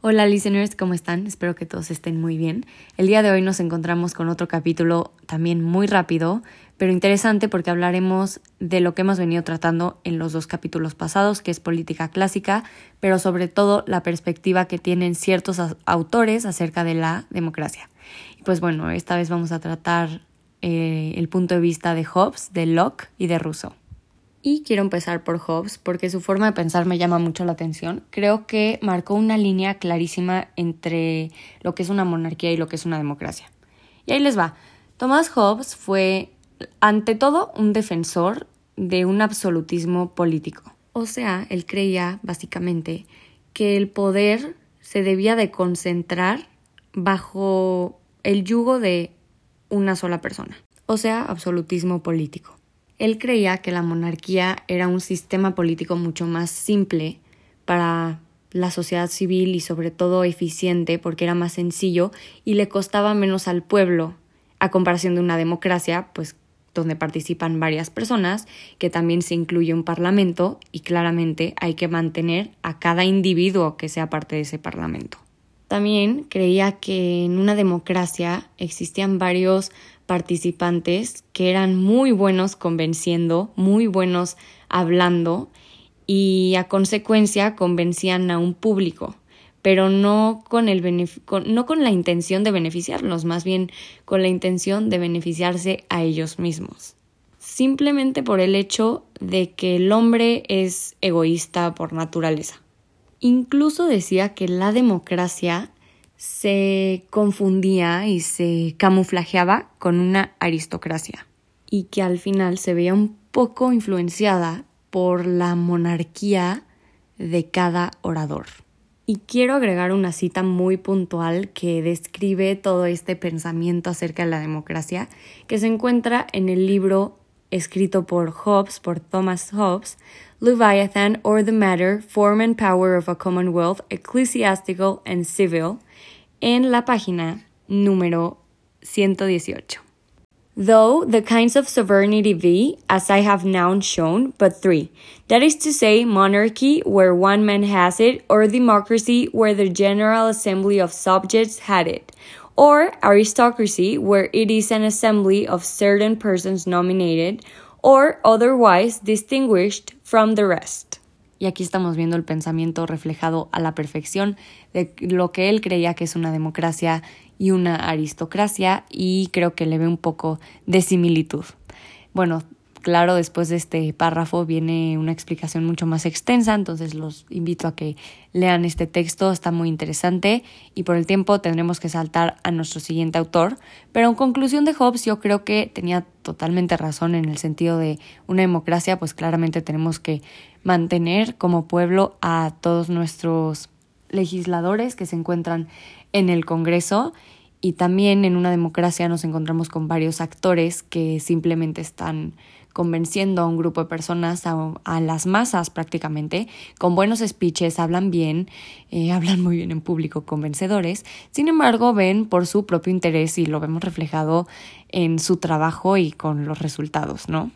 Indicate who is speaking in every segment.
Speaker 1: Hola listeners, ¿cómo están? Espero que todos estén muy bien. El día de hoy nos encontramos con otro capítulo también muy rápido, pero interesante porque hablaremos de lo que hemos venido tratando en los dos capítulos pasados, que es política clásica, pero sobre todo la perspectiva que tienen ciertos autores acerca de la democracia. Y pues bueno, esta vez vamos a tratar eh, el punto de vista de Hobbes, de Locke y de Rousseau. Y quiero empezar por Hobbes porque su forma de pensar me llama mucho la atención. Creo que marcó una línea clarísima entre lo que es una monarquía y lo que es una democracia. Y ahí les va. Thomas Hobbes fue, ante todo, un defensor de un absolutismo político. O sea, él creía, básicamente, que el poder se debía de concentrar bajo el yugo de una sola persona. O sea, absolutismo político. Él creía que la monarquía era un sistema político mucho más simple para la sociedad civil y sobre todo eficiente porque era más sencillo y le costaba menos al pueblo a comparación de una democracia, pues donde participan varias personas, que también se incluye un parlamento y claramente hay que mantener a cada individuo que sea parte de ese parlamento. También creía que en una democracia existían varios participantes que eran muy buenos convenciendo, muy buenos hablando y a consecuencia convencían a un público, pero no con, el no con la intención de beneficiarlos, más bien con la intención de beneficiarse a ellos mismos. Simplemente por el hecho de que el hombre es egoísta por naturaleza. Incluso decía que la democracia se confundía y se camuflajeaba con una aristocracia y que al final se veía un poco influenciada por la monarquía de cada orador. Y quiero agregar una cita muy puntual que describe todo este pensamiento acerca de la democracia, que se encuentra en el libro escrito por Hobbes, por Thomas Hobbes, Leviathan or the Matter, Form and Power of a Commonwealth, Ecclesiastical and Civil, en la página número 118. Though the kinds of sovereignty be, as I have now shown, but three, that is to say, monarchy, where one man has it, or democracy, where the general assembly of subjects had it, or aristocracy, where it is an assembly of certain persons nominated, or otherwise distinguished from the rest. Y aquí estamos viendo el pensamiento reflejado a la perfección de lo que él creía que es una democracia y una aristocracia y creo que le ve un poco de similitud. Bueno, claro, después de este párrafo viene una explicación mucho más extensa, entonces los invito a que lean este texto, está muy interesante y por el tiempo tendremos que saltar a nuestro siguiente autor, pero en conclusión de Hobbes yo creo que tenía totalmente razón en el sentido de una democracia, pues claramente tenemos que mantener como pueblo a todos nuestros legisladores que se encuentran en el Congreso y también en una democracia nos encontramos con varios actores que simplemente están convenciendo a un grupo de personas, a, las masas prácticamente, con buenos speeches, hablan bien, eh, hablan muy bien en público, convencedores, sin embargo ven por su propio interés y lo vemos reflejado en su trabajo y con los resultados, ¿no?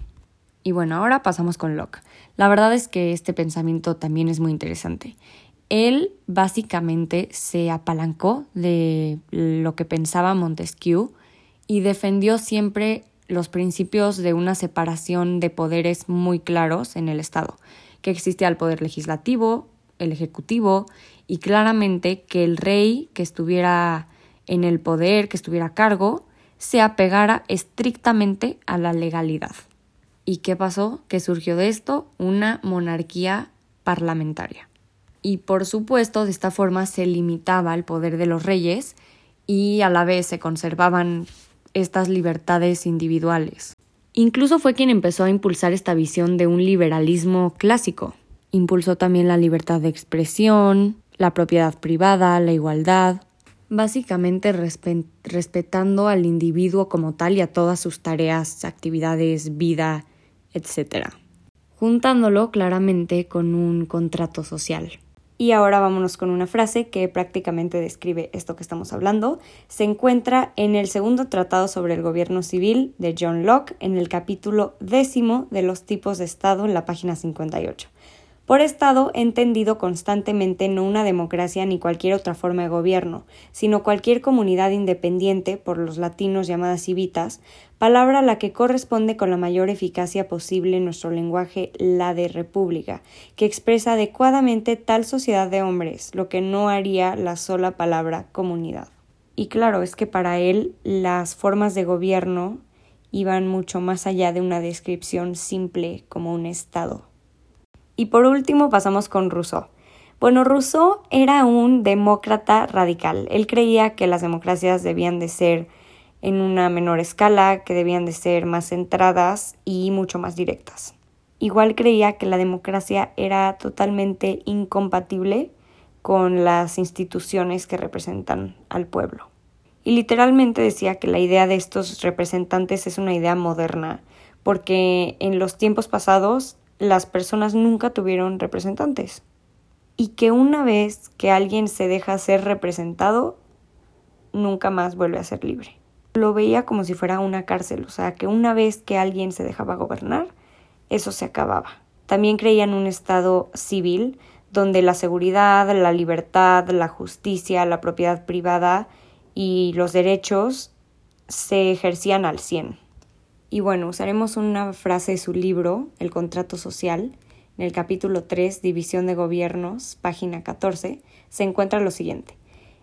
Speaker 1: Y bueno, ahora pasamos con Locke. La verdad es que este pensamiento también es muy interesante. Él básicamente se apalancó de lo que pensaba Montesquieu y defendió siempre los principios de una separación de poderes muy claros en el Estado, que existía el poder legislativo, el ejecutivo y claramente que el rey que estuviera en el poder, que estuviera a cargo, se apegara estrictamente a la legalidad. ¿Y qué pasó? Que surgió de esto una monarquía parlamentaria. Y por supuesto, de esta forma se limitaba el poder de los reyes y a la vez se conservaban estas libertades individuales. Incluso fue quien empezó a impulsar esta visión de un liberalismo clásico. Impulsó también la libertad de expresión, la propiedad privada, la igualdad, básicamente respetando al individuo como tal y a todas sus tareas, actividades, vida, etc. Juntándolo claramente con un contrato social. Y ahora vámonos con una frase que prácticamente describe esto que estamos hablando. Se encuentra en el segundo tratado sobre el gobierno civil de John Locke, en el capítulo décimo de los tipos de Estado en la página 58. Por Estado entendido constantemente no una democracia ni cualquier otra forma de gobierno, sino cualquier comunidad independiente, por los latinos llamadas civitas, palabra a la que corresponde con la mayor eficacia posible en nuestro lenguaje la de república, que expresa adecuadamente tal sociedad de hombres, lo que no haría la sola palabra comunidad. Y claro, es que para él las formas de gobierno iban mucho más allá de una descripción simple como un Estado. Y por último pasamos con Rousseau. Bueno, Rousseau era un demócrata radical. Él creía que las democracias debían de ser en una menor escala, que debían de ser más centradas y mucho más directas. Igual creía que la democracia era totalmente incompatible con las instituciones que representan al pueblo. Y literalmente decía que la idea de estos representantes es una idea moderna, porque en los tiempos pasados las personas nunca tuvieron representantes. Y que una vez que alguien se deja ser representado, nunca más vuelve a ser libre lo veía como si fuera una cárcel, o sea, que una vez que alguien se dejaba gobernar, eso se acababa. También creía en un Estado civil donde la seguridad, la libertad, la justicia, la propiedad privada y los derechos se ejercían al 100. Y bueno, usaremos una frase de su libro, El contrato social. En el capítulo 3, División de Gobiernos, página 14, se encuentra lo siguiente.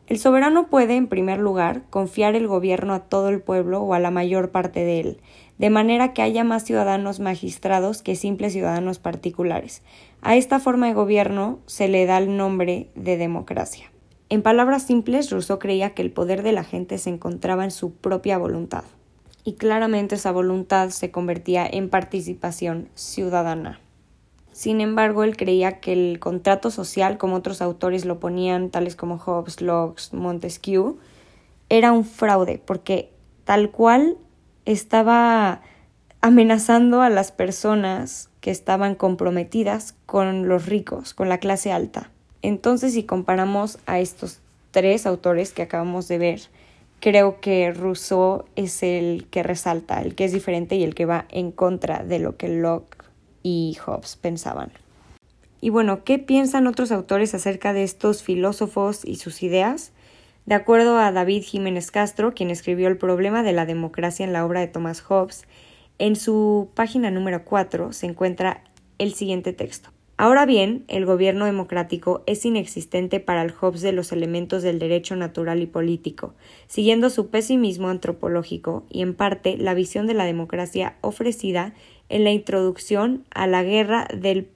Speaker 1: El soberano puede, en primer lugar, confiar el gobierno a todo el pueblo o a la mayor parte de él, de manera que haya más ciudadanos magistrados que simples ciudadanos particulares. A esta forma de gobierno se le da el nombre de democracia. En palabras simples, Rousseau creía que el poder de la gente se encontraba en su propia voluntad, y claramente esa voluntad se convertía en participación ciudadana. Sin embargo, él creía que el contrato social, como otros autores lo ponían, tales como Hobbes, Locke, Montesquieu, era un fraude, porque tal cual estaba amenazando a las personas que estaban comprometidas con los ricos, con la clase alta. Entonces, si comparamos a estos tres autores que acabamos de ver, creo que Rousseau es el que resalta, el que es diferente y el que va en contra de lo que Locke y Hobbes pensaban. Y bueno, ¿qué piensan otros autores acerca de estos filósofos y sus ideas? De acuerdo a David Jiménez Castro, quien escribió El problema de la democracia en la obra de Thomas Hobbes, en su página número 4 se encuentra el siguiente texto. Ahora bien, el gobierno democrático es inexistente para el Hobbes de los elementos del derecho natural y político, siguiendo su pesimismo antropológico y en parte la visión de la democracia ofrecida en la introducción a la guerra del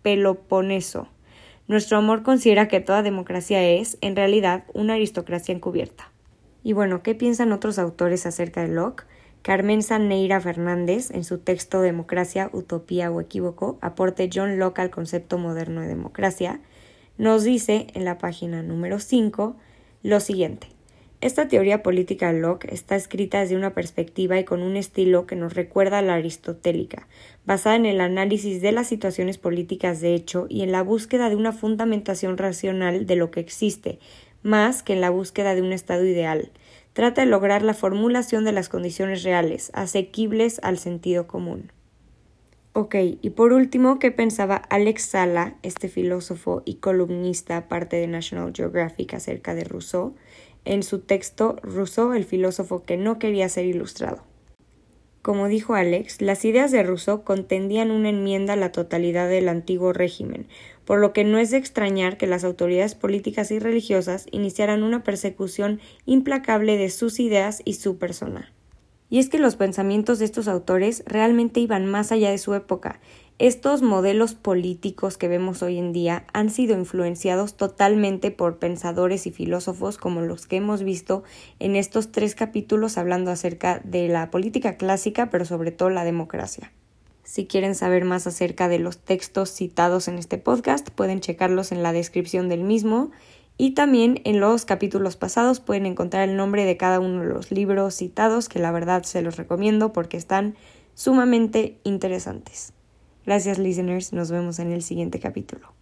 Speaker 1: Peloponeso. Nuestro amor considera que toda democracia es, en realidad, una aristocracia encubierta. Y bueno, ¿qué piensan otros autores acerca de Locke? Carmen Neira Fernández, en su texto Democracia, Utopía o Equívoco, aporte John Locke al concepto moderno de democracia, nos dice en la página número 5 lo siguiente. Esta teoría política de Locke está escrita desde una perspectiva y con un estilo que nos recuerda a la aristotélica, basada en el análisis de las situaciones políticas de hecho y en la búsqueda de una fundamentación racional de lo que existe, más que en la búsqueda de un estado ideal. Trata de lograr la formulación de las condiciones reales, asequibles al sentido común. Ok, y por último, ¿qué pensaba Alex Sala, este filósofo y columnista parte de National Geographic acerca de Rousseau? en su texto Rousseau, el filósofo que no quería ser ilustrado. Como dijo Alex, las ideas de Rousseau contendían una enmienda a la totalidad del antiguo régimen, por lo que no es de extrañar que las autoridades políticas y religiosas iniciaran una persecución implacable de sus ideas y su persona. Y es que los pensamientos de estos autores realmente iban más allá de su época estos modelos políticos que vemos hoy en día han sido influenciados totalmente por pensadores y filósofos como los que hemos visto en estos tres capítulos hablando acerca de la política clásica, pero sobre todo la democracia. Si quieren saber más acerca de los textos citados en este podcast, pueden checarlos en la descripción del mismo y también en los capítulos pasados pueden encontrar el nombre de cada uno de los libros citados, que la verdad se los recomiendo porque están sumamente interesantes. Gracias listeners, nos vemos en el siguiente capítulo.